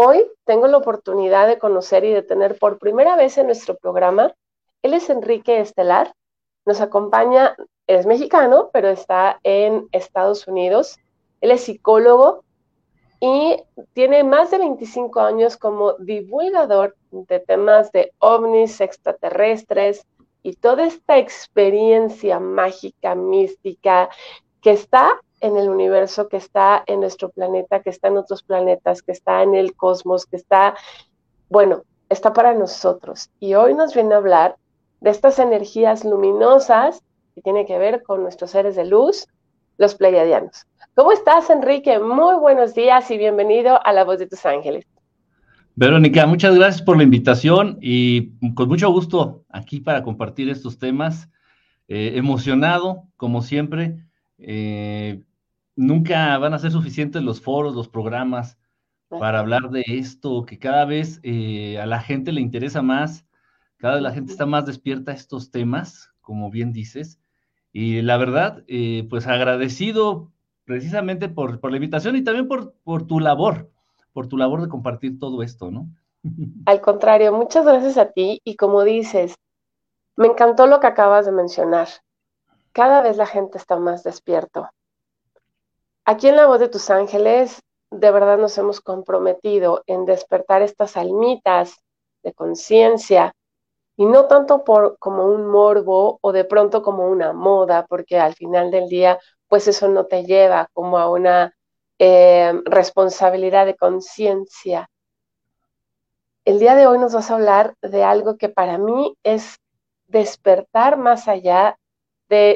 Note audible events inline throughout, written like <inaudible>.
Hoy tengo la oportunidad de conocer y de tener por primera vez en nuestro programa, él es Enrique Estelar, nos acompaña, es mexicano, pero está en Estados Unidos, él es psicólogo y tiene más de 25 años como divulgador de temas de ovnis extraterrestres y toda esta experiencia mágica, mística, que está en el universo, que está en nuestro planeta, que está en otros planetas, que está en el cosmos, que está, bueno, está para nosotros. Y hoy nos viene a hablar de estas energías luminosas que tiene que ver con nuestros seres de luz, los pleiadianos. ¿Cómo estás, Enrique? Muy buenos días y bienvenido a La Voz de tus Ángeles. Verónica, muchas gracias por la invitación y con mucho gusto aquí para compartir estos temas. Eh, emocionado, como siempre. Eh, nunca van a ser suficientes los foros, los programas para hablar de esto, que cada vez eh, a la gente le interesa más, cada vez la gente está más despierta a estos temas, como bien dices. Y la verdad, pues agradecido precisamente por, la invitación y también por, por tu labor, por tu labor de compartir todo esto, ¿no? <laughs> Al contrario, muchas gracias a ti y como dices, me encantó lo que acabas de mencionar. Cada vez la gente está más despierto. Aquí en la voz de tus ángeles, de verdad nos hemos comprometido en despertar estas almitas de conciencia y no tanto por como un morbo o de pronto como una moda, porque al final del día pues eso no te lleva como a una eh, responsabilidad de conciencia. El día de hoy nos vas a hablar de algo que para mí es despertar más allá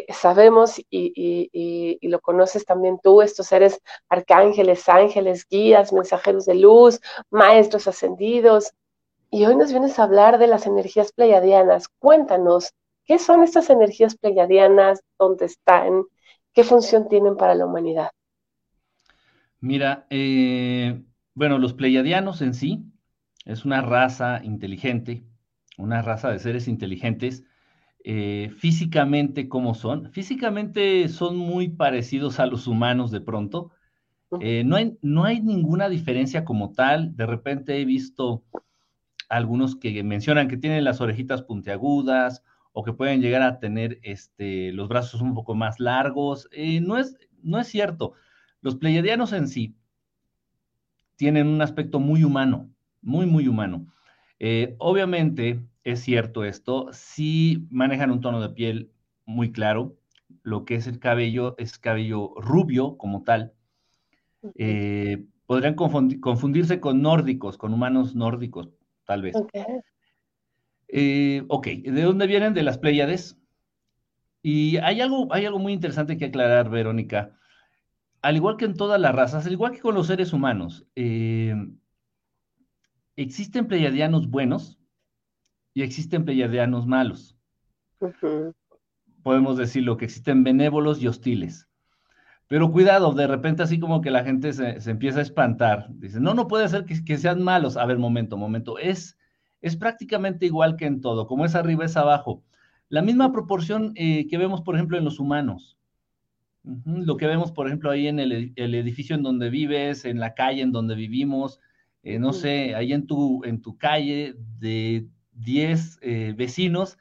sabemos y, lo conoces también tú, estos seres arcángeles, ángeles, guías, mensajeros de luz, maestros ascendidos. Y hoy nos vienes a hablar de las energías pleiadianas. Cuéntanos, ¿qué son estas energías pleiadianas? ¿Dónde están? ¿Qué función tienen para la humanidad? Mira, eh, bueno, los pleiadianos en sí es una raza inteligente, una raza de seres inteligentes. Eh, físicamente, ¿cómo son? Físicamente son muy parecidos a los humanos de pronto. Eh, no, hay, no hay ninguna diferencia como tal. De repente he visto algunos que mencionan que tienen las orejitas puntiagudas o que pueden llegar a tener este, los brazos un poco más largos. Eh, no, es, no es cierto. Los pleiadianos en sí tienen un aspecto muy humano, muy, muy humano. Eh, obviamente es cierto esto, si manejan un tono de piel muy claro, lo que es el cabello es cabello rubio como tal. Eh, podrían confundirse con nórdicos, con humanos nórdicos, tal vez. Eh, ok, ¿de dónde vienen? De las Pléyades. Y hay algo, hay algo muy interesante que aclarar, Verónica. Al igual que en todas las razas, al igual que con los seres humanos, eh, existen pleiadianos buenos y existen pleiadianos malos. Podemos decirlo, que existen benévolos y hostiles. Pero cuidado, de repente así como que la gente se, empieza a espantar. Dice, no, no puede ser que, que, sean malos. A ver, momento, momento. Es, es prácticamente igual que en todo, como es arriba es abajo. La misma proporción eh, que vemos, por ejemplo, en los humanos. Lo que vemos, por ejemplo, ahí en el, edificio en donde vives, en la calle en donde vivimos, eh, no sé, ahí en tu, en tu calle de 10 eh, vecinos,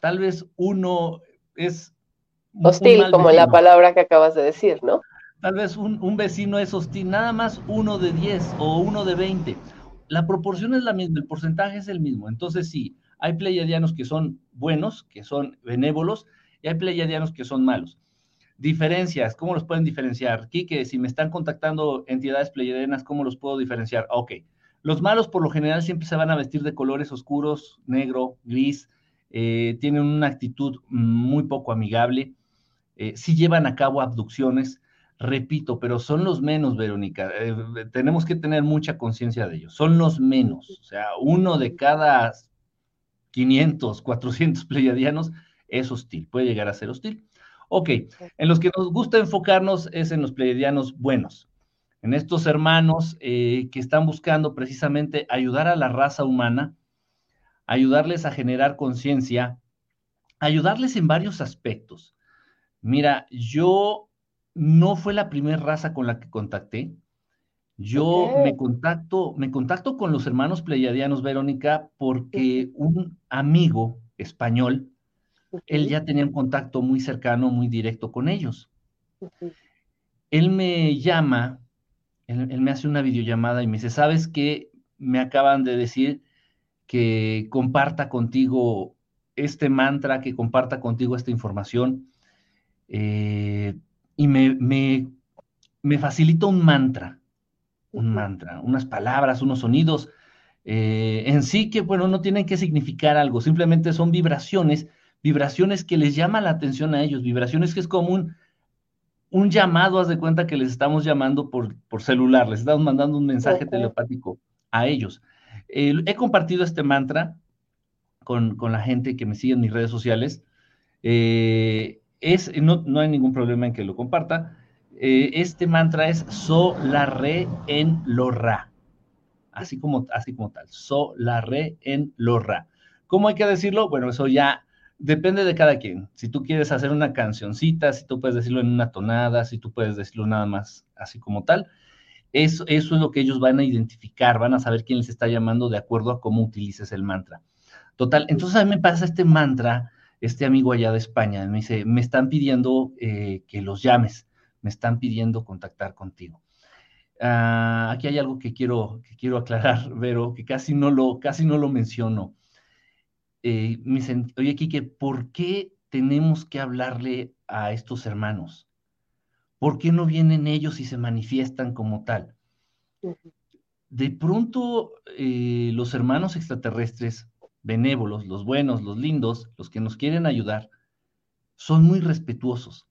tal vez uno es... Hostil, como la palabra que acabas de decir, ¿no? Tal vez un, un, vecino es hostil, nada más uno de 10 o uno de 20 la proporción es la misma, el porcentaje es el mismo. Entonces, sí, hay pleiadianos que son buenos, que son benévolos, y hay pleiadianos que son malos. Diferencias, ¿cómo los pueden diferenciar? Quique, si me están contactando entidades pleiadianas, ¿cómo los puedo diferenciar? Ok, los malos por lo general siempre se van a vestir de colores oscuros, negro, gris, eh, tienen una actitud muy poco amigable, eh, sí llevan a cabo abducciones, repito, pero son los menos, Verónica. Eh, tenemos que tener mucha conciencia de ellos. Son los menos. O sea, uno de cada 500, 400 pleiadianos es hostil, puede llegar a ser hostil. Ok, en los que nos gusta enfocarnos es en los pleiadianos buenos, en estos hermanos eh, que están buscando precisamente ayudar a la raza humana, ayudarles a generar conciencia, ayudarles en varios aspectos. Mira, yo no fue la primera raza con la que contacté. Yo me contacto, me contacto con los hermanos pleiadianos, Verónica, porque un amigo español, él ya tenía un contacto muy cercano, muy directo con ellos. Él me llama, él, me hace una videollamada y me dice, ¿sabes qué? Me acaban de decir que comparta contigo este mantra, que comparta contigo esta información. Eh, y me, me, me facilita un mantra un mantra, unas palabras, unos sonidos, eh, en sí que, bueno, no tienen que significar algo, simplemente son vibraciones, vibraciones que les llaman la atención a ellos, vibraciones que es como un, llamado, haz de cuenta que les estamos llamando por, por celular, les estamos mandando un mensaje telepático a ellos. he compartido este mantra con, con, la gente que me sigue en mis redes sociales. Eh, es, no, no hay ningún problema en que lo comparta. Eh, este mantra es So la re en lo ra. Así como, así como tal. So la re en lo ra. ¿Cómo hay que decirlo? Bueno, eso ya depende de cada quien. Si tú quieres hacer una cancioncita, si tú puedes decirlo en una tonada, si tú puedes decirlo nada más así como tal. Eso, es lo que ellos van a identificar, van a saber quién les está llamando de acuerdo a cómo utilices el mantra. Total, entonces a mí me pasa este mantra, este amigo allá de España, me dice, me están pidiendo eh, que los llames me están pidiendo contactar contigo. Ah, aquí hay algo que quiero, que quiero aclarar, <laughs> Vero, que casi no lo, casi no lo menciono. Eh, me oye, Kike, ¿por qué tenemos que hablarle a estos hermanos? ¿Por qué no vienen ellos y se manifiestan como tal? De pronto, eh, los hermanos extraterrestres, benévolos, los buenos, los lindos, los que nos quieren ayudar, son muy respetuosos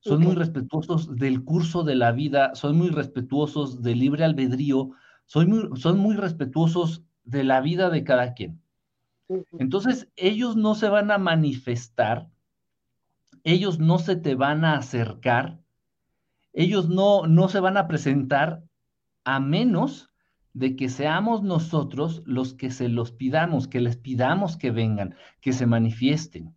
son muy respetuosos del curso de la vida, son muy respetuosos del libre albedrío, son muy, son muy respetuosos de la vida de cada quien. Entonces, ellos no se van a manifestar, ellos no se te van a acercar, ellos no, no se van a presentar a menos de que seamos nosotros los que se los pidamos, que les pidamos que vengan, que se manifiesten.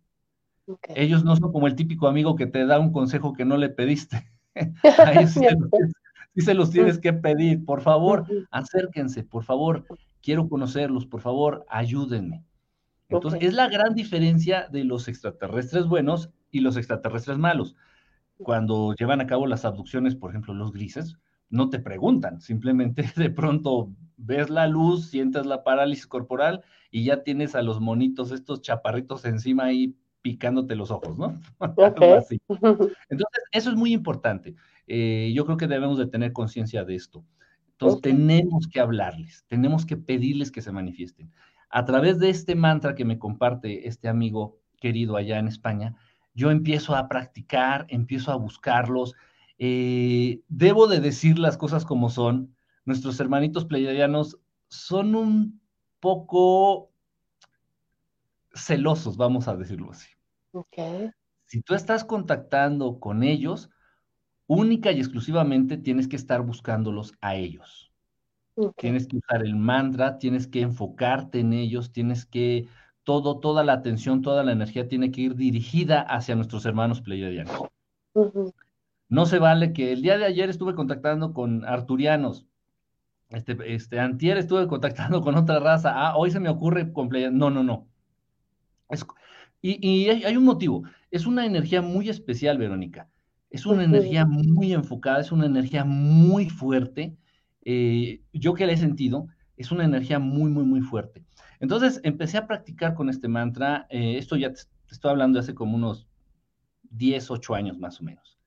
Ellos no son como el típico amigo que te da un consejo que no le pediste. <laughs> <laughs> A ellos sí, se los, tienes que pedir. Por favor, acérquense, por favor, quiero conocerlos, por favor, ayúdenme. Entonces, es la gran diferencia de los extraterrestres buenos y los extraterrestres malos. Cuando llevan a cabo las abducciones, por ejemplo, los grises, no te preguntan, simplemente <laughs> de pronto ves la luz, sientes la parálisis corporal y ya tienes a los monitos, estos chaparritos encima ahí picándote los ojos, ¿no? <laughs> <laughs> Entonces, eso es muy importante. Eh, yo creo que debemos de tener conciencia de esto. Entonces, tenemos que hablarles, tenemos que pedirles que se manifiesten. A través de este mantra que me comparte este amigo querido allá en España, yo empiezo a practicar, empiezo a buscarlos. Eh, debo de decir las cosas como son. Nuestros hermanitos pleiadianos son un poco celosos, vamos a decirlo así. Si tú estás contactando con ellos, única y exclusivamente tienes que estar buscándolos a ellos. Tienes que usar el mantra, tienes que enfocarte en ellos, tienes que, todo, toda la atención, toda la energía tiene que ir dirigida hacia nuestros hermanos pleiadianos. No se vale que el día de ayer estuve contactando con arturianos, este, este, antier estuve contactando con otra raza, ah, hoy se me ocurre con pleiadianos. No, no, no. y, hay, un motivo. Es una energía muy especial, Verónica. Es una energía muy enfocada, es una energía muy fuerte. Eh, yo que la he sentido, es una energía muy, muy, muy fuerte. Entonces empecé a practicar con este mantra. Eh, esto ya te, estoy hablando de hace como unos 10, 8 años más o menos.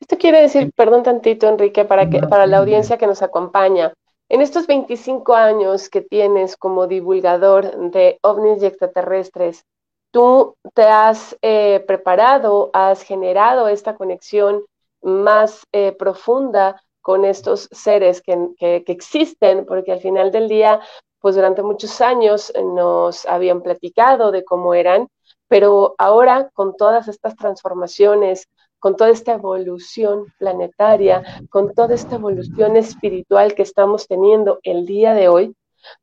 Esto quiere decir, perdón tantito, Enrique, para, que, para la audiencia que nos acompaña. En estos 25 años que tienes como divulgador de ovnis y extraterrestres, tú te has eh, preparado, has generado esta conexión más eh, profunda con estos seres que, existen, porque al final del día, pues durante muchos años nos habían platicado de cómo eran, pero ahora con todas estas transformaciones, con toda esta evolución planetaria, con toda esta evolución espiritual que estamos teniendo el día de hoy,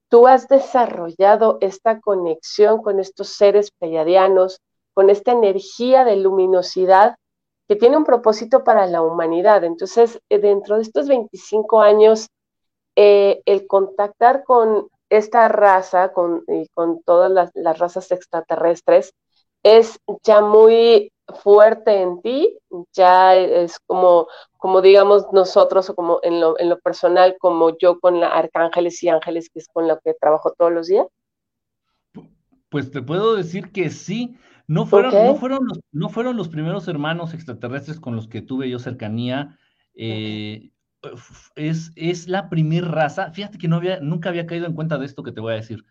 tú has desarrollado esta conexión con estos seres pleiadianos, con esta energía de luminosidad que tiene un propósito para la humanidad. Entonces, eh, dentro de estos 25 años, eh, el contactar con esta raza, con, y con todas las, las, razas extraterrestres, es ya muy fuerte en ti, ya es como, como digamos nosotros, o como en lo, en lo personal, como yo con la arcángeles y ángeles, que es con lo que trabajo todos los días. Pues te puedo decir que sí, no fueron, no, fueron los, no fueron los primeros hermanos extraterrestres con los que tuve yo cercanía. Eh, es, es la primer raza. Fíjate que no había, nunca había caído en cuenta de esto que te voy a decir.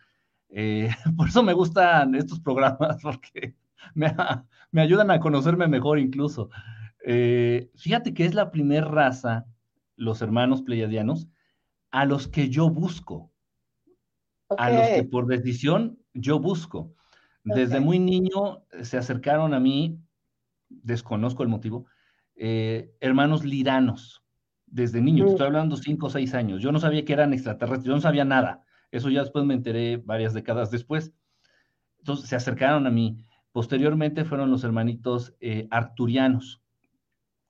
Eh, <laughs> por eso me gustan estos programas, <laughs> porque me, me ayudan a conocerme mejor incluso. Eh, fíjate que es la primera raza, los hermanos pleiadianos, a los que yo busco, a los que por decisión yo busco. Desde muy niño eh, se acercaron a mí, desconozco el motivo, eh, hermanos liranos, desde niño, mm. estoy hablando cinco o seis años. Yo no sabía que eran extraterrestres, yo no sabía nada. Eso ya después me enteré varias décadas después. Entonces se acercaron a mí. Posteriormente fueron los hermanitos eh, arturianos,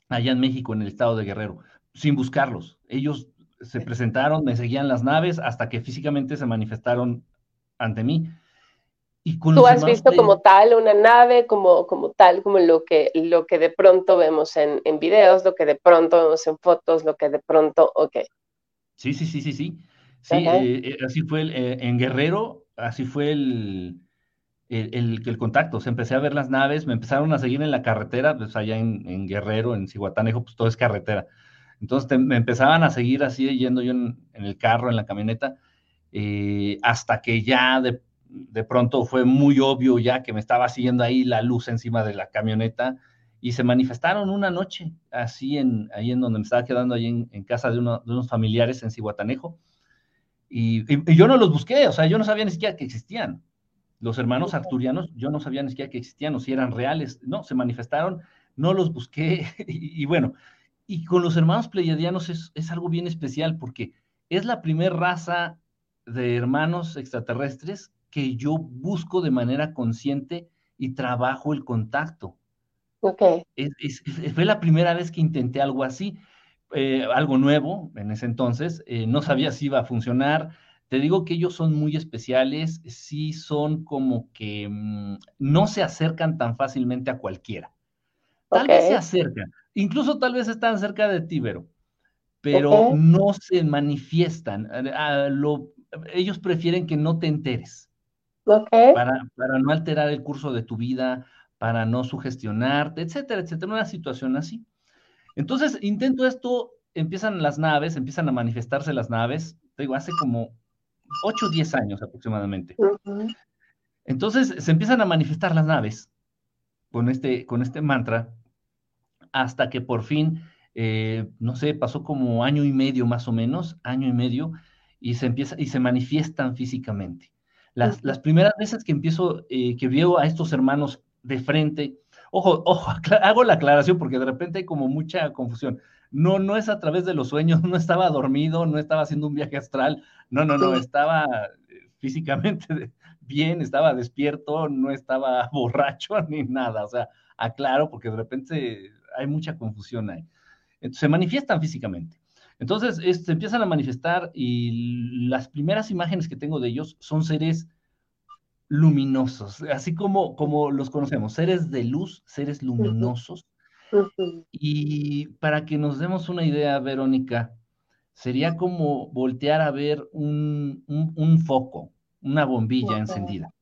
allá en México, en el estado de Guerrero, sin buscarlos. Ellos se presentaron, me seguían las naves hasta que físicamente se manifestaron ante mí. ¿Tú has visto como tal una nave, como, como tal, como lo que, lo que de pronto vemos en, en videos, lo que de pronto vemos en fotos, lo que de pronto, ok. Sí, sí, sí, sí, sí. Sí, eh, eh, así fue el, eh, en Guerrero, así fue el, el, el, contacto. O empecé a ver las naves, me empezaron a seguir en la carretera, pues allá en, en Guerrero, en Cihuatanejo, pues todo es carretera. Entonces me empezaban a seguir así, yendo yo en, en el carro, en la camioneta, hasta que ya de de pronto fue muy obvio ya que me estaba siguiendo ahí la luz encima de la camioneta y se manifestaron una noche, así en, ahí en donde me estaba quedando, ahí en, casa de, unos familiares en Cihuatanejo. Y, yo no los busqué, o sea, yo no sabía ni siquiera que existían. Los hermanos arturianos, yo no sabía ni siquiera que existían o si eran reales. No, se manifestaron, no los busqué. <laughs> y, bueno, y con los hermanos pleiadianos es, es algo bien especial porque es la primera raza de hermanos extraterrestres que yo busco de manera consciente y trabajo el contacto. Ok. fue la primera vez que intenté algo así, eh, algo nuevo en ese entonces, eh, no sabía si iba a funcionar. Te digo que ellos son muy especiales, sí son como que mm, no se acercan tan fácilmente a cualquiera. Tal vez se acercan, incluso tal vez están cerca de ti, pero no se manifiestan. ellos prefieren que no te enteres. Para, para no alterar el curso de tu vida, para no sugestionarte, etcétera, etcétera, una situación así. Entonces, intento esto, empiezan las naves, empiezan a manifestarse las naves, te digo, hace como 8 o 10 años aproximadamente. Entonces, se empiezan a manifestar las naves con este, con este mantra, hasta que por fin, eh, no sé, pasó como año y medio más o menos, año y medio, y se empieza, y se manifiestan físicamente. Las, primeras veces que empiezo, eh, que veo a estos hermanos de frente, ojo, ojo, <laughs> hago la aclaración porque de repente hay como mucha confusión. No, no es a través de los sueños, <laughs> no estaba dormido, no estaba haciendo un viaje astral, no, no, no, estaba eh, físicamente bien, estaba despierto, no estaba <laughs> borracho ni nada, o sea, aclaro porque de repente hay mucha confusión ahí. Entonces, se manifiestan físicamente. Entonces, se empiezan a manifestar y las primeras imágenes que tengo de ellos son seres luminosos, así como, como los conocemos, seres de luz, seres luminosos. Y para que nos demos una idea, Verónica, sería como voltear a ver un, foco, una bombilla encendida.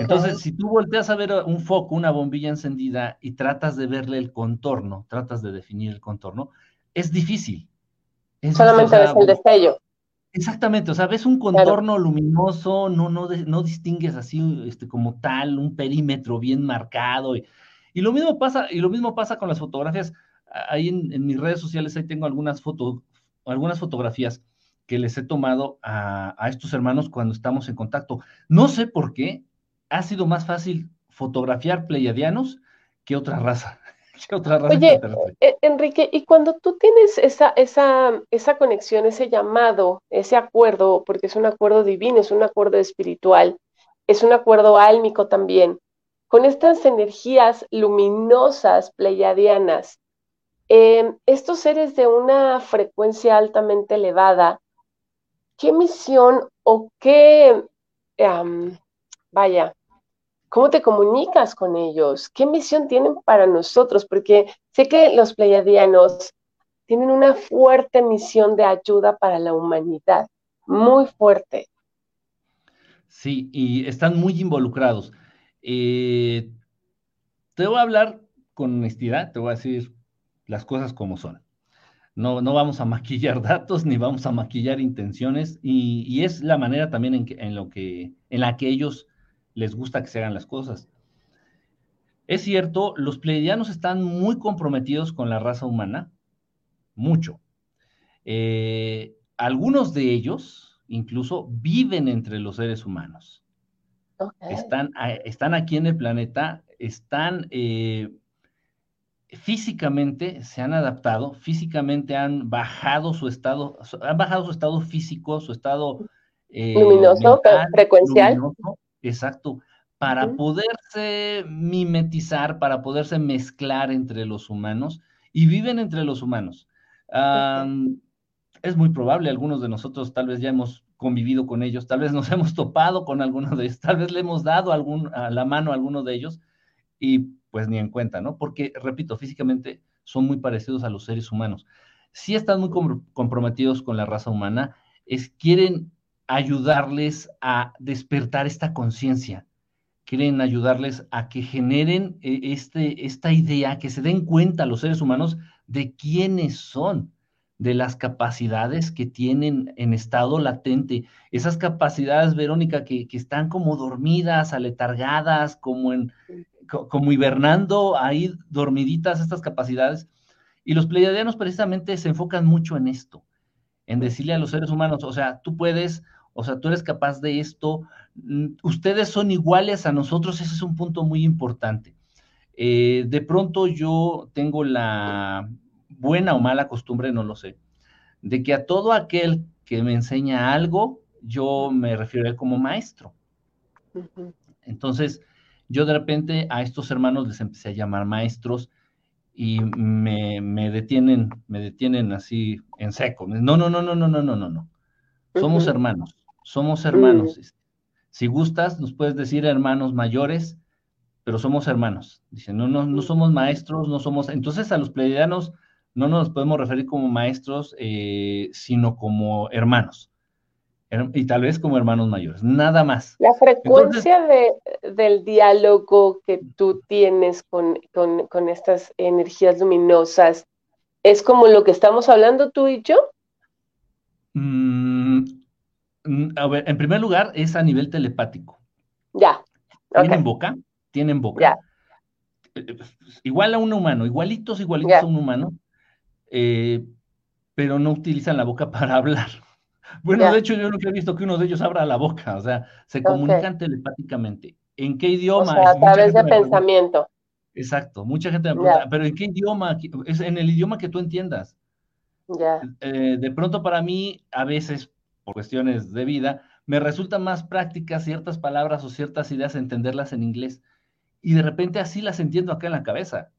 Entonces, si tú volteas a ver un foco, una bombilla encendida y tratas de verle el contorno, tratas de definir el contorno, es difícil, Solamente ves el destello. Exactamente, o sea, ves un contorno luminoso, no, no, no distingues así este, como tal, un perímetro bien marcado. Y, lo mismo pasa, y lo mismo pasa con las fotografías. Ahí en, mis redes sociales, ahí tengo algunas, fotos, algunas fotografías que les he tomado a, a, estos hermanos cuando estamos en contacto. No sé por qué ha sido más fácil fotografiar pleiadianos que otra raza. <laughs> Oye, eh, Enrique, y cuando tú tienes esa, esa, esa conexión, ese llamado, ese acuerdo, porque es un acuerdo divino, es un acuerdo espiritual, es un acuerdo álmico también, con estas energías luminosas pleiadianas, em, estos seres de una frecuencia altamente elevada, ¿qué misión o qué, vaya, cómo te comunicas con ellos? ¿Qué misión tienen para nosotros? Porque sé que los pleiadianos tienen una fuerte misión de ayuda para la humanidad, muy fuerte. Sí, y están muy involucrados. Eh, te voy a hablar con honestidad, te voy a decir las cosas como son. No, no vamos a maquillar <laughs> datos ni vamos a maquillar intenciones y, es la manera también en, en, lo que, en la que ellos les gusta que se hagan las cosas. Es cierto, los pleiadianos están muy comprometidos con la raza humana, mucho. Eh, algunos de ellos incluso viven entre los seres humanos. Están, están, aquí en el planeta, están eh, físicamente, se han adaptado, físicamente han bajado su estado, han bajado su estado físico, su estado eh, luminoso, frecuencial. Exacto, para poderse mimetizar, para poderse mezclar entre los humanos y viven entre los humanos. es muy probable, algunos de nosotros tal vez ya hemos convivido con ellos, tal vez nos <laughs> hemos topado con alguno de ellos, tal vez le hemos dado algún, a la mano a alguno de ellos y pues ni en cuenta, ¿no? Porque, repito, físicamente son muy parecidos a los seres humanos. Si están muy comprometidos con la raza humana, es, quieren ayudarles a despertar esta conciencia, quieren ayudarles a que generen eh, este, esta idea, que se den cuenta los seres humanos de quiénes son, de las capacidades que tienen en estado latente. Esas capacidades, Verónica, que, están como dormidas, aletargadas, como, en, como hibernando ahí dormiditas estas capacidades. Y los pleiadianos precisamente se enfocan mucho en esto, en decirle a los seres humanos, o sea, tú puedes, o sea, tú eres capaz de esto, mm, ustedes son iguales a nosotros, ese es un punto muy importante. Eh, de pronto yo tengo la, buena o mala costumbre, no lo sé, de que a todo aquel que me enseña algo, yo me refiero a él como maestro. Entonces, yo de repente a estos hermanos les empecé a llamar maestros y me, detienen, me detienen así en seco. No, no, no, no, no, no, no, no, no. Somos hermanos, somos hermanos. Si gustas, nos puedes decir hermanos mayores, pero somos hermanos. Dicen, no, no, no somos maestros, no somos. Entonces a los pleiadianos no nos podemos referir como maestros, eh, sino como hermanos. Y tal vez como hermanos mayores, nada más. La frecuencia del diálogo que tú tienes con, estas energías luminosas, ¿es como lo que estamos hablando tú y yo? Mm, a ver, en primer lugar, es a nivel telepático. Ya. Tienen boca, tienen boca. Ya. Eh, igual a un humano, igualitos, igualitos a un humano, eh, pero no utilizan la boca <laughs> para hablar. Bueno, de hecho, yo nunca he visto que uno de ellos abra la boca, o sea, se comunican telepáticamente. ¿En qué idioma? O sea, a través de pensamiento. Exacto, mucha gente me pregunta, pero ¿en qué idioma? Es en el idioma que tú entiendas. Ya. Eh, de pronto para mí, a veces, por cuestiones de vida, me resulta más práctica ciertas palabras o ciertas ideas entenderlas en inglés. Y de repente así las entiendo acá en la cabeza.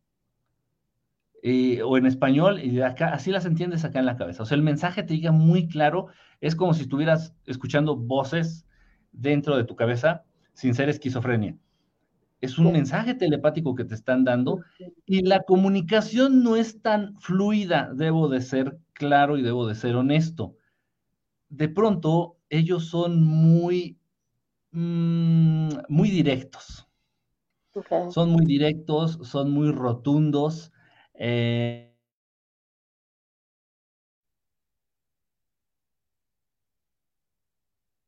Eh, o en español, y acá, así las entiendes acá en la cabeza. O sea, el mensaje te llega muy claro, es como si estuvieras escuchando voces dentro de tu cabeza sin ser esquizofrenia. Es un mensaje telepático que te están dando y la comunicación no es tan fluida, debo de ser claro y debo de ser honesto. De pronto, ellos son muy, mm, muy directos. Son muy directos, son muy rotundos, eh,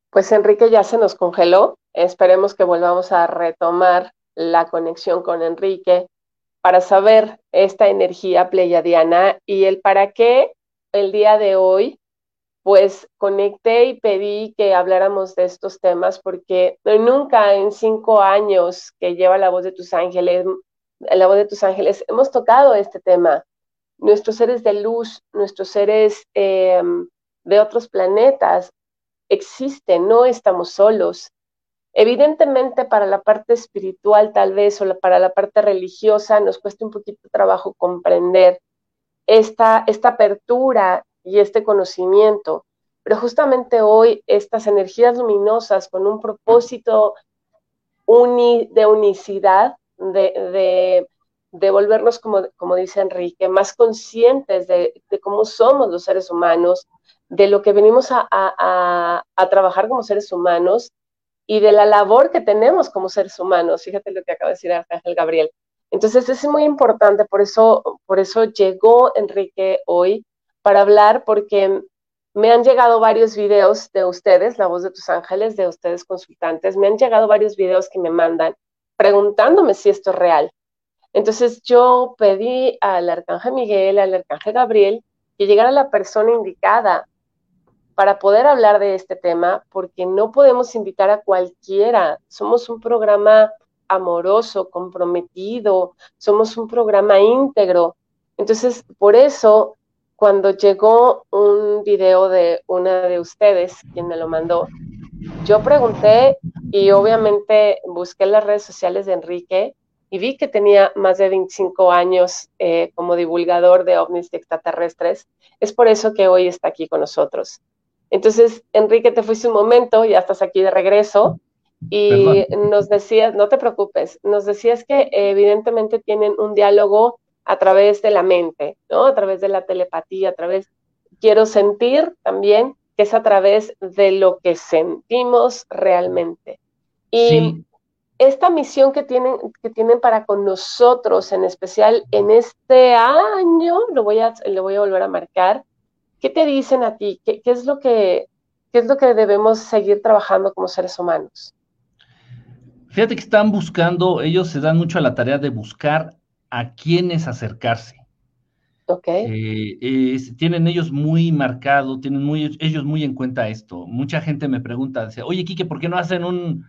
pues Enrique ya se nos congeló. Esperemos que volvamos a retomar la conexión con Enrique para saber esta energía pleiadiana y el para qué el día de hoy, pues conecté y pedí que habláramos de estos temas porque nunca en cinco años que lleva la voz de tus ángeles la voz de tus ángeles, hemos tocado este tema. Nuestros seres de luz, nuestros seres em, de otros planetas existen, no estamos solos. Evidentemente para la parte espiritual tal vez o para la parte religiosa nos cuesta un poquito trabajo comprender esta, esta apertura y este conocimiento, pero justamente hoy estas energías luminosas con un propósito de unicidad, de, de, volvernos, como, como, dice Enrique, más conscientes de, cómo somos los seres humanos, de lo que venimos a, a, trabajar como seres humanos y de la labor que tenemos como seres humanos. Fíjate lo que acaba de decir Ángel Gabriel. Entonces, es muy importante, por eso, por eso llegó Enrique hoy para hablar, porque me han llegado varios videos de ustedes, La Voz de tus Ángeles, de ustedes consultantes, me han llegado varios videos que me mandan preguntándome si esto es real. Entonces yo pedí al Arcángel Miguel, al Arcángel Gabriel, que llegara la persona indicada para poder hablar de este tema, porque no podemos invitar a cualquiera. Somos un programa amoroso, comprometido, somos un programa íntegro. Entonces, por eso cuando llegó un video de una de ustedes, quien me lo mandó, yo pregunté y obviamente busqué las redes sociales de Enrique y vi que tenía más de 25 años eh, como divulgador de ovnis extraterrestres. Es por eso que hoy está aquí con nosotros. Entonces, Enrique, te fuiste un momento, ya estás aquí de regreso y nos decías, no te preocupes, nos decías que evidentemente tienen un diálogo a través de la mente, ¿no? A través de la telepatía, a través, quiero sentir también que es a través de lo que sentimos realmente. Y esta misión que tienen, que tienen para con nosotros, en especial en este año, lo voy a, lo voy a volver a marcar, ¿qué te dicen a ti? ¿Qué, qué es lo que, qué es lo que debemos seguir trabajando como seres humanos? Fíjate que están buscando, ellos se dan mucho a la tarea de buscar a quiénes acercarse. Ok. Eh, tienen ellos muy marcado, tienen muy, ellos muy en cuenta esto. Mucha gente me pregunta, dice, oye, Quique, ¿por qué no hacen un,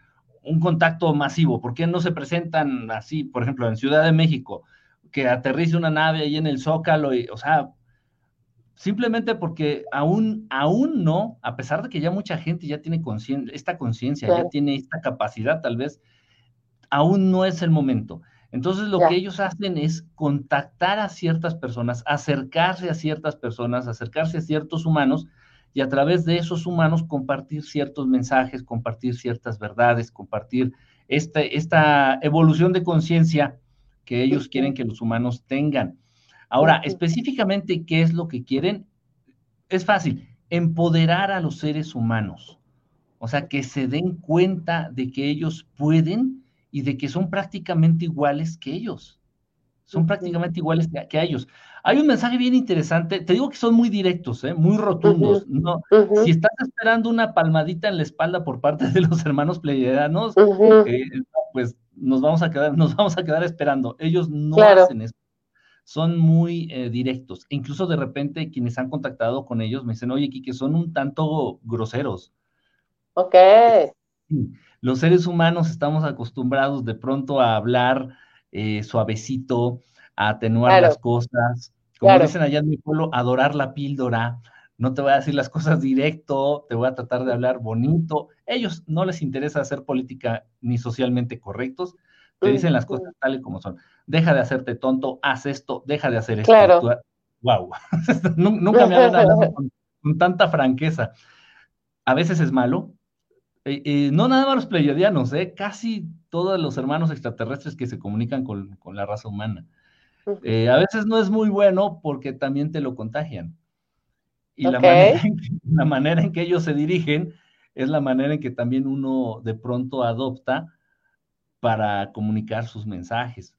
contacto masivo? ¿Por qué no se presentan así, por ejemplo, en Ciudad de México, que aterrice una nave ahí en el Zócalo? Y, o sea, simplemente porque aún, aún no, a pesar de que ya mucha gente ya tiene esta conciencia, ya tiene esta capacidad, tal vez, aún no es el momento. Entonces lo que ellos hacen es contactar a ciertas personas, acercarse a ciertas personas, acercarse a ciertos humanos y a través de esos humanos compartir ciertos mensajes, compartir ciertas verdades, compartir esta, esta evolución de conciencia que ellos quieren que los humanos tengan. Ahora, específicamente, ¿qué es lo que quieren? Es fácil, empoderar a los seres humanos. O sea, que se den cuenta de que ellos pueden y de que son prácticamente iguales que ellos. Son prácticamente iguales que, a ellos. Hay un mensaje bien interesante, te digo que son muy directos, ¿eh? muy rotundos. no, Si estás esperando una palmadita en la espalda por parte de los hermanos pleiadianos, eh, pues nos vamos a quedar, nos vamos a quedar esperando. Ellos no hacen eso. Son muy eh, directos. E incluso de repente quienes han contactado con ellos me dicen, oye, que son un tanto groseros. Ok los seres humanos estamos acostumbrados de pronto a hablar eh, suavecito, a atenuar las cosas. Como dicen allá en mi pueblo, adorar la píldora. No te voy a decir las cosas directo, te voy a tratar de hablar bonito. Ellos no les interesa hacer política ni socialmente correctos, te dicen las cosas tal y como son. Deja de hacerte tonto, haz esto, deja de hacer esto. Claro. Wow. <laughs> Nunca me habían hablado <laughs> con tanta franqueza. A veces es malo, eh, eh, no nada más los pleiadianos, eh, casi todos los hermanos extraterrestres que se comunican con, la raza humana. a veces no es muy bueno porque también te lo contagian. Y <laughs> la, manera en que, ellos se dirigen es la manera en que también uno de pronto adopta para comunicar sus mensajes.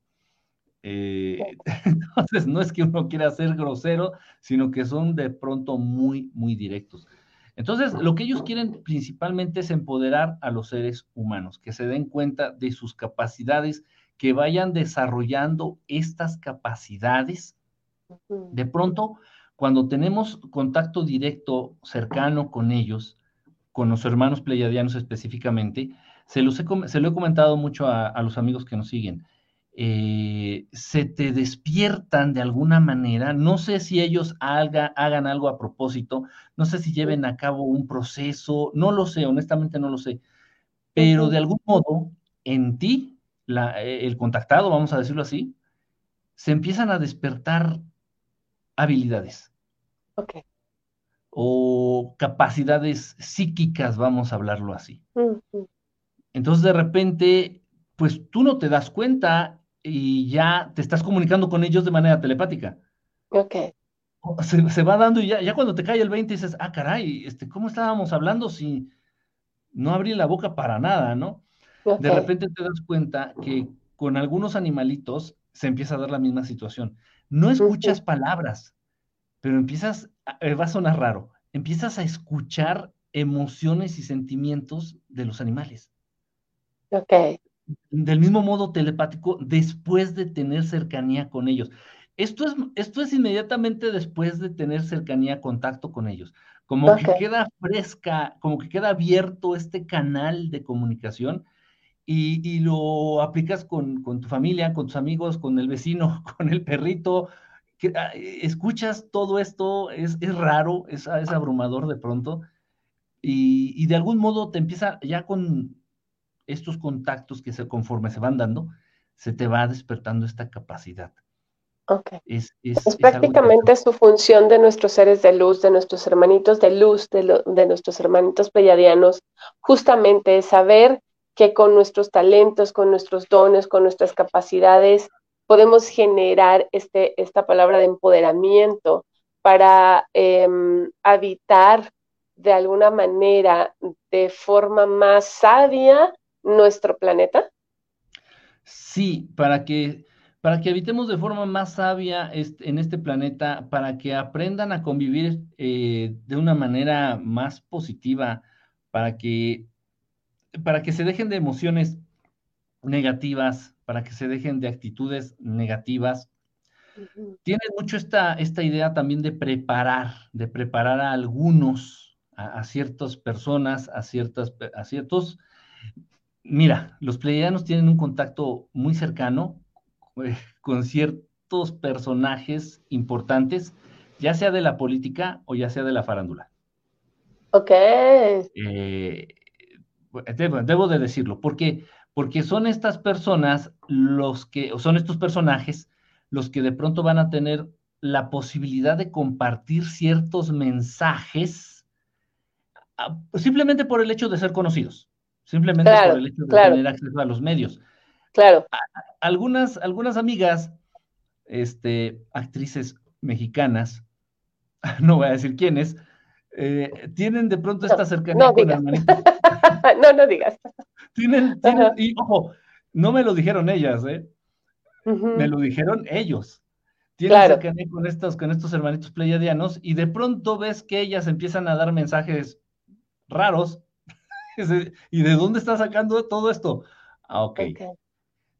<laughs> entonces, no es que uno quiera ser grosero, sino que son de pronto muy, muy directos. Entonces, lo que ellos quieren principalmente es empoderar a los seres humanos, que se den cuenta de sus capacidades, que vayan desarrollando estas capacidades. De pronto, cuando tenemos contacto directo, cercano con ellos, con los hermanos pleiadianos específicamente, se, los se lo he comentado mucho a los amigos que nos siguen. Eh, se te despiertan de alguna manera. No sé si ellos hagan algo a propósito, no sé si lleven a cabo un proceso, no lo sé, honestamente no lo sé, pero de algún modo en ti, el contactado, vamos a decirlo así, se empiezan a despertar habilidades. O capacidades psíquicas, vamos a hablarlo así. Entonces, de repente, pues tú no te das cuenta y ya te estás comunicando con ellos de manera telepática. Ok. Se, va dando y ya, ya, cuando te cae el 20 dices, ah, caray, este, ¿cómo estábamos hablando si no abrí la boca para nada, no? De repente te das cuenta que con algunos animalitos se empieza a dar la misma situación. No escuchas palabras, pero empiezas, eh, va a sonar raro, empiezas a escuchar emociones y sentimientos de los animales. Ok. Del mismo modo telepático, después de tener cercanía con ellos. Esto es, esto es inmediatamente después de tener cercanía, contacto con ellos. Como que queda fresca, como que queda abierto este canal de comunicación y, lo aplicas con, tu familia, con tus amigos, con el vecino, <laughs> con el perrito. Que, ah, escuchas todo esto, es, raro, es, es, abrumador de pronto. Y, y, de algún modo te empieza ya con estos contactos que se, conforme se van dando, se te va despertando esta capacidad. Ok. Es, prácticamente su función de nuestros seres de luz, de nuestros hermanitos de luz, de, de nuestros hermanitos pleiadianos, justamente es saber que con nuestros talentos, con nuestros dones, con nuestras capacidades, podemos generar este, esta palabra de empoderamiento para em, habitar de alguna manera, de forma más sabia, nuestro planeta? Sí, para que, para que habitemos de forma más sabia en este planeta, para que aprendan a convivir eh, de una manera más positiva, para que para que se dejen de emociones negativas, para que se dejen de actitudes negativas. Tiene mucho esta, esta idea también de preparar, de preparar a algunos, a, ciertas personas, a, ciertas, a ciertos... Mira, los pleiadianos tienen un contacto muy cercano eh, con ciertos personajes importantes, ya sea de la política o ya sea de la farándula. Ok. Eh, debo, de decirlo, porque, porque son estas personas los que, son estos personajes los que de pronto van a tener la posibilidad de compartir ciertos mensajes ah, simplemente por el hecho de ser conocidos, simplemente por el hecho de tener acceso a los medios. Claro. Algunas, algunas amigas, este, actrices mexicanas, <laughs> no voy a decir quiénes, eh, tienen de pronto esta cercanía no, con hermanito. <laughs> no, no digas. Tienen, y ojo, no me lo dijeron ellas, ¿eh? Me lo dijeron ellos. Tienen cercanía con estos, con estos hermanitos pleiadianos y de pronto ves que ellas empiezan a dar mensajes raros. ¿Y de dónde está sacando todo esto? Ah, ok.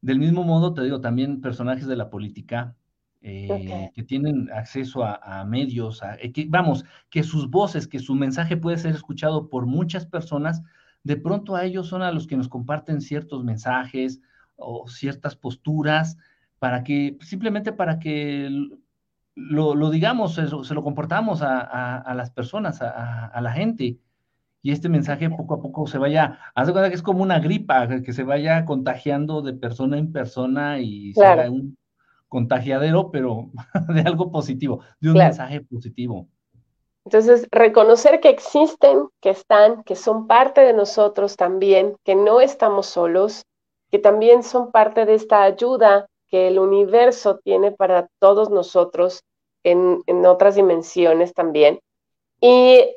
Del mismo modo, te digo, también personajes de la política, eh, que tienen acceso a, medios, eh, vamos, que sus voces, que su mensaje puede ser escuchado por muchas personas, de pronto a ellos son a los que nos comparten ciertos mensajes o ciertas posturas para que, simplemente para que lo, digamos, se, lo comportamos a, las personas, a, la gente. Y este mensaje poco a poco se vaya, haz de cuenta que es como una gripa, que se vaya contagiando de persona en persona y se haga un contagiadero, pero <laughs> de algo positivo, de un mensaje positivo. Entonces, reconocer que existen, que están, que son parte de nosotros también, que no estamos solos, que también son parte de esta ayuda que el universo tiene para todos nosotros en, en otras dimensiones también. Y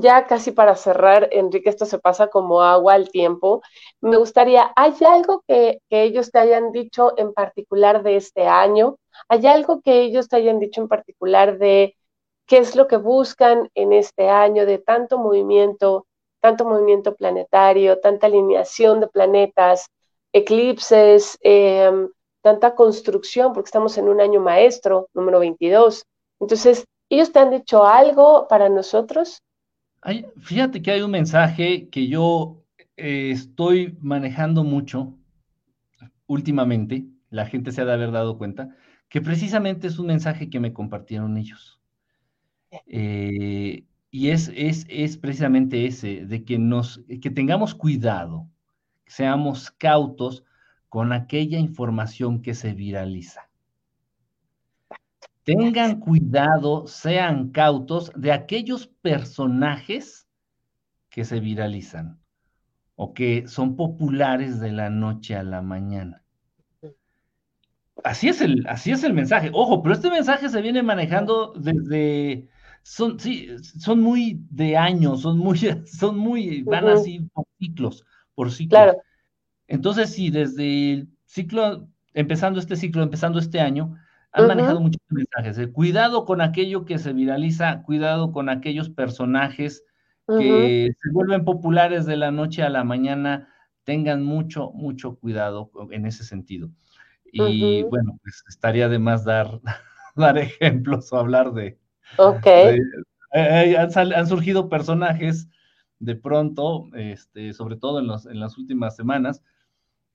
ya casi para cerrar, Enrique, esto se pasa como agua al tiempo. Me gustaría, ¿hay algo que, ellos te hayan dicho en particular de este año? ¿Hay algo que ellos te hayan dicho en particular de qué es lo que buscan en este año de tanto movimiento, tanto movimiento planetario, tanta alineación de planetas, eclipses, em, tanta construcción, porque estamos en un año maestro, número 22? Entonces, ¿ellos te han dicho algo para nosotros? Fíjate que hay un mensaje que yo eh, estoy manejando mucho últimamente, la gente se ha de haber dado cuenta, que precisamente es un mensaje que me compartieron ellos. Eh, y es, es, es, precisamente ese, de que, nos, que tengamos cuidado, seamos cautos con aquella información que se viraliza. Tengan cuidado, sean cautos de aquellos personajes que se viralizan o que son populares de la noche a la mañana. Así es el, así es el mensaje. Ojo, pero este mensaje se viene manejando desde, son, sí, son muy de años, son muy, <laughs> son muy, van así por ciclos, por ciclos. Claro. Entonces, sí, desde el ciclo, empezando este ciclo, empezando este año, han manejado muchos mensajes. ¿eh? Cuidado con aquello que se viraliza, cuidado con aquellos personajes que se vuelven populares de la noche a la mañana. Tengan mucho, mucho cuidado en ese sentido. Y bueno, pues estaría de más dar, <laughs> dar ejemplos o hablar de... Ok. Eh, eh, han, surgido personajes de pronto, este, sobre todo en, los, en las últimas semanas,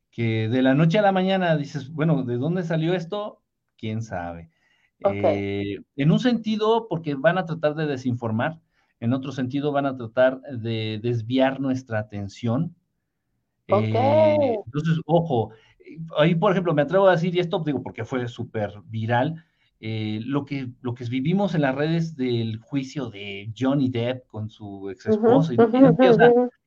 que de la noche a la mañana dices, bueno, ¿de dónde salió esto? ¿Quién sabe? Eh, en un sentido, porque van a tratar de desinformar, en otro sentido van a tratar de desviar nuestra atención. entonces, ojo, ahí, por ejemplo, me atrevo a decir, y esto digo porque fue súper viral, eh, lo, que, lo que vivimos en las redes del juicio de Johnny Depp con su ex esposa.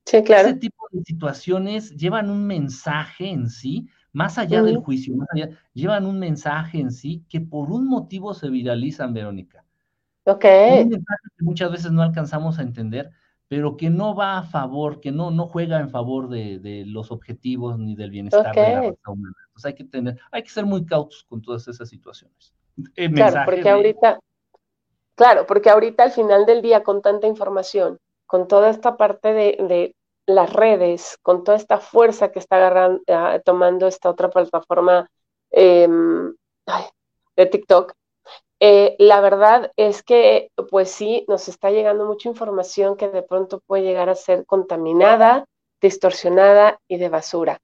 Ese tipo de situaciones llevan un mensaje en sí, más allá del juicio, más allá, llevan un mensaje en sí que por un motivo se viralizan, Verónica. Ok. Un mensaje que muchas veces no alcanzamos a entender, pero que no va a favor, que no, no juega en favor de, los objetivos ni del bienestar de la raza humana. Entonces hay que tener, hay que ser muy cautos con todas esas situaciones. claro, porque ahorita, claro, porque ahorita al final del día, con tanta información, con toda esta parte de, las redes, con toda esta fuerza que está agarrando, ah, tomando esta otra plataforma em, de TikTok, eh, la verdad es que, pues sí, nos está llegando mucha información que de pronto puede llegar a ser contaminada, distorsionada y de basura.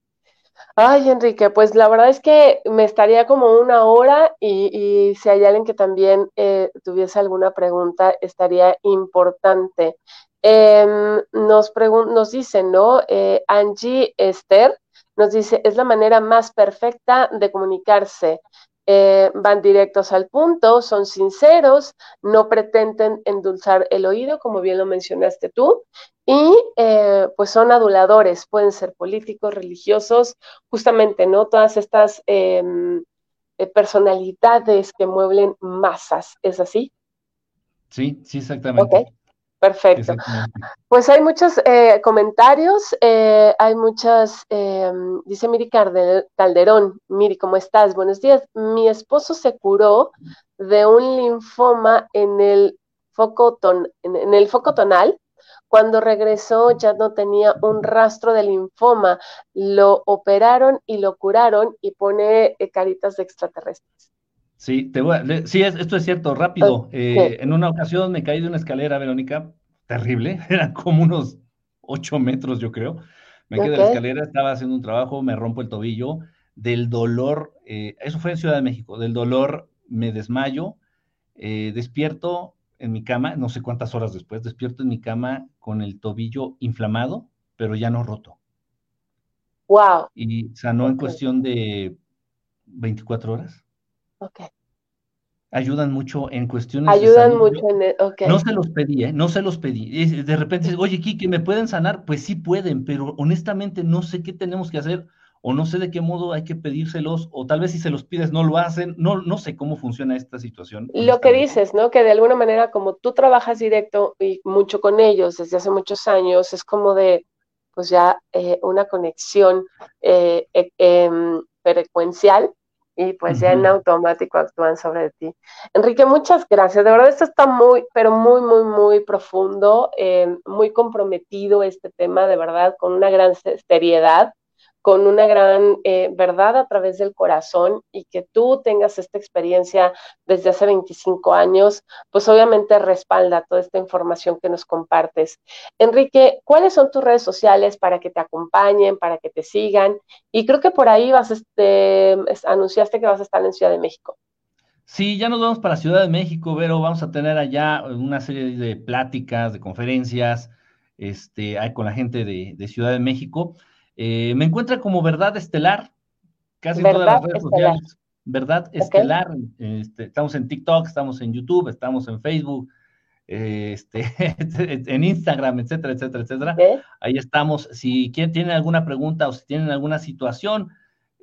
Ay, Enrique, pues la verdad es que me estaría como una hora y, si hay alguien que también eh, tuviese alguna pregunta, estaría importante. Em, nos, nos dicen, ¿no? Eh, Angie Esther nos dice, es la manera más perfecta de comunicarse. Eh, van directos al punto, son sinceros, no pretenden endulzar el oído, como bien lo mencionaste tú, y eh, pues son aduladores, pueden ser políticos, religiosos, justamente, ¿no? Todas estas em, eh, personalidades que mueven masas, ¿es así? Sí, sí, exactamente. Perfecto. Pues hay muchos eh, comentarios, eh, hay muchas, em, dice Miri Calderón, Miri, ¿cómo estás? Buenos días. Mi esposo se curó de un linfoma en el foco, en, el foco tonal. Cuando regresó ya no tenía un rastro de linfoma. Lo operaron y lo curaron y pone eh, caritas de extraterrestres. Sí, te sí, esto es cierto, rápido. Eh, en una ocasión me caí de una escalera, Verónica, terrible, <laughs> eran como unos ocho metros, yo creo. Me quedé de la escalera, estaba haciendo un trabajo, me rompo el tobillo, del dolor, eh, eso fue en Ciudad de México, del dolor me desmayo, eh, despierto en mi cama, no sé cuántas horas después, despierto en mi cama con el tobillo inflamado, pero ya no roto. Wow. Y sanó en cuestión de 24 horas. Ayudan mucho en cuestiones Ayudan mucho en e, No se los pedí, ¿eh? No se los pedí. De repente, oye, Kiki, ¿me pueden sanar? Pues sí pueden, pero honestamente no sé qué tenemos que hacer o no sé de qué modo hay que pedírselos, o tal vez si se los pides no lo hacen, no, no sé cómo funciona esta situación. Lo que dices, ¿no? Que de alguna manera, como tú trabajas directo y mucho con ellos desde hace muchos años, es como de, pues ya eh, una conexión eh, e, em, frecuencial y pues ya en automático actúan sobre ti. Enrique, muchas gracias. De verdad, esto está muy, pero muy, muy, muy profundo, eh, muy comprometido este tema, de verdad, con una gran seriedad con una gran eh, verdad a través del corazón y que tú tengas esta experiencia desde hace 25 años, pues obviamente respalda toda esta información que nos compartes. Enrique, ¿cuáles son tus redes sociales para que te acompañen, para que te sigan? Y creo que por ahí vas, este, anunciaste que vas a estar en Ciudad de México. Sí, ya nos vamos para Ciudad de México, Vero. Vamos a tener allá una serie de pláticas, de conferencias, este, con la gente de, Ciudad de México. Eh, me encuentra como Verdad Estelar, casi todas las redes sociales. Verdad Estelar. Este, estamos en TikTok, estamos en YouTube, estamos en Facebook, este, <laughs> en Instagram, etcétera, etcétera, etcétera. Ahí estamos. Si tienen alguna pregunta o si tienen alguna situación,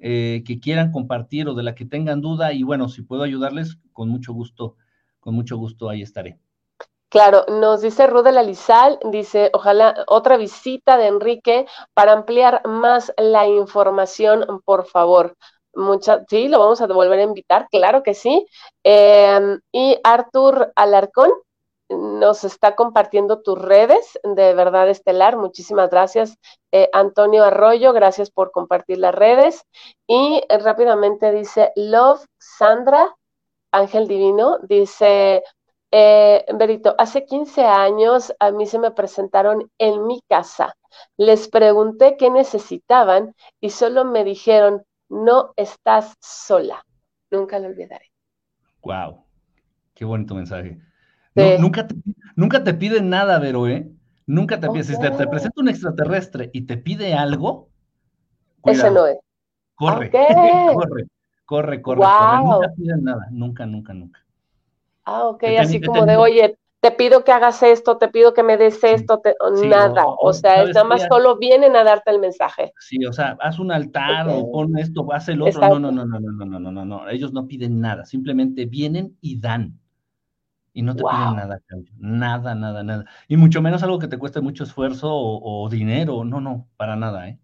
eh, que quieran compartir o de la que tengan duda y bueno, si puedo ayudarles, con mucho gusto, con mucho gusto ahí estaré. Claro, nos dice Rudel Lizal, dice, ojalá otra visita de Enrique para ampliar más la información, por favor. Mucha, sí, lo vamos a volver a invitar, claro que sí. Em, y Artur Alarcón nos está compartiendo tus redes de Verdad Estelar. Muchísimas gracias, eh, Antonio Arroyo. Gracias por compartir las redes. Y eh, rápidamente dice Love Sandra, Ángel Divino, dice, eh, Berito, hace 15 años a mí se me presentaron en mi casa. Les pregunté qué necesitaban y solo me dijeron, no estás sola. Nunca lo olvidaré. Wow, qué bonito mensaje nunca, te, nunca te piden nada, Vero, ¿eh? Nunca te piden. Si te, presenta un extraterrestre y te pide algo, Ese no es. Corre, <laughs> corre, corre, corre, corre. Nunca piden nada, nunca, nunca, nunca. Ah, ok, así como de, oye, te pido que hagas esto, te pido que me des esto, nada. O, sea, nada más solo vienen a darte el mensaje. Sí, o sea, haz un altar o pon esto, haz el otro. No, no, no, no, no, no, no, no, no, no. Ellos no piden nada, simplemente vienen y dan y no te piden nada Nada, nada, nada. Y mucho menos algo que te cueste mucho esfuerzo o, dinero. No, no, para nada, ¿eh?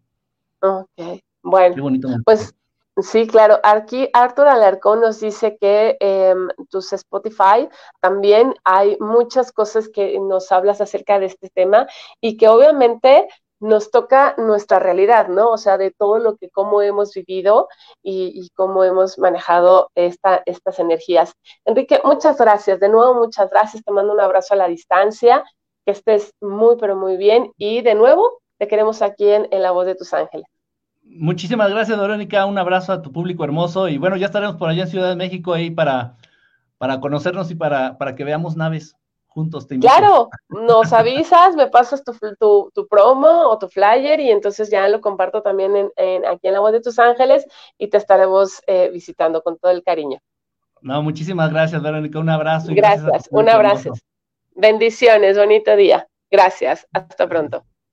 Ok, bueno. Qué bonito. Pues sí, claro. Aquí Arthur Alarcón nos dice que em, tus Spotify también hay muchas cosas que nos hablas acerca de este tema y que obviamente nos toca nuestra realidad, ¿no? O sea, de todo lo que, cómo hemos vivido y, cómo hemos manejado esta, estas energías. Enrique, muchas gracias. De nuevo, muchas gracias. Te mando un abrazo a la distancia. Que estés muy, pero muy bien. Y de nuevo, te queremos aquí en, La Voz de tus Ángeles. Muchísimas gracias, Verónica. Un abrazo a tu público hermoso. Y bueno, ya estaremos por allá en Ciudad de México ahí para, para conocernos y para, para que veamos naves juntos te Claro, nos avisas, me pasas tu, tu, promo o tu flyer y entonces ya lo comparto también en, aquí en la voz de tus ángeles y te estaremos eh, visitando con todo el cariño. No, muchísimas gracias, Verónica. Un abrazo. gracias, un abrazo. Bendiciones, bonito día. Gracias, hasta pronto.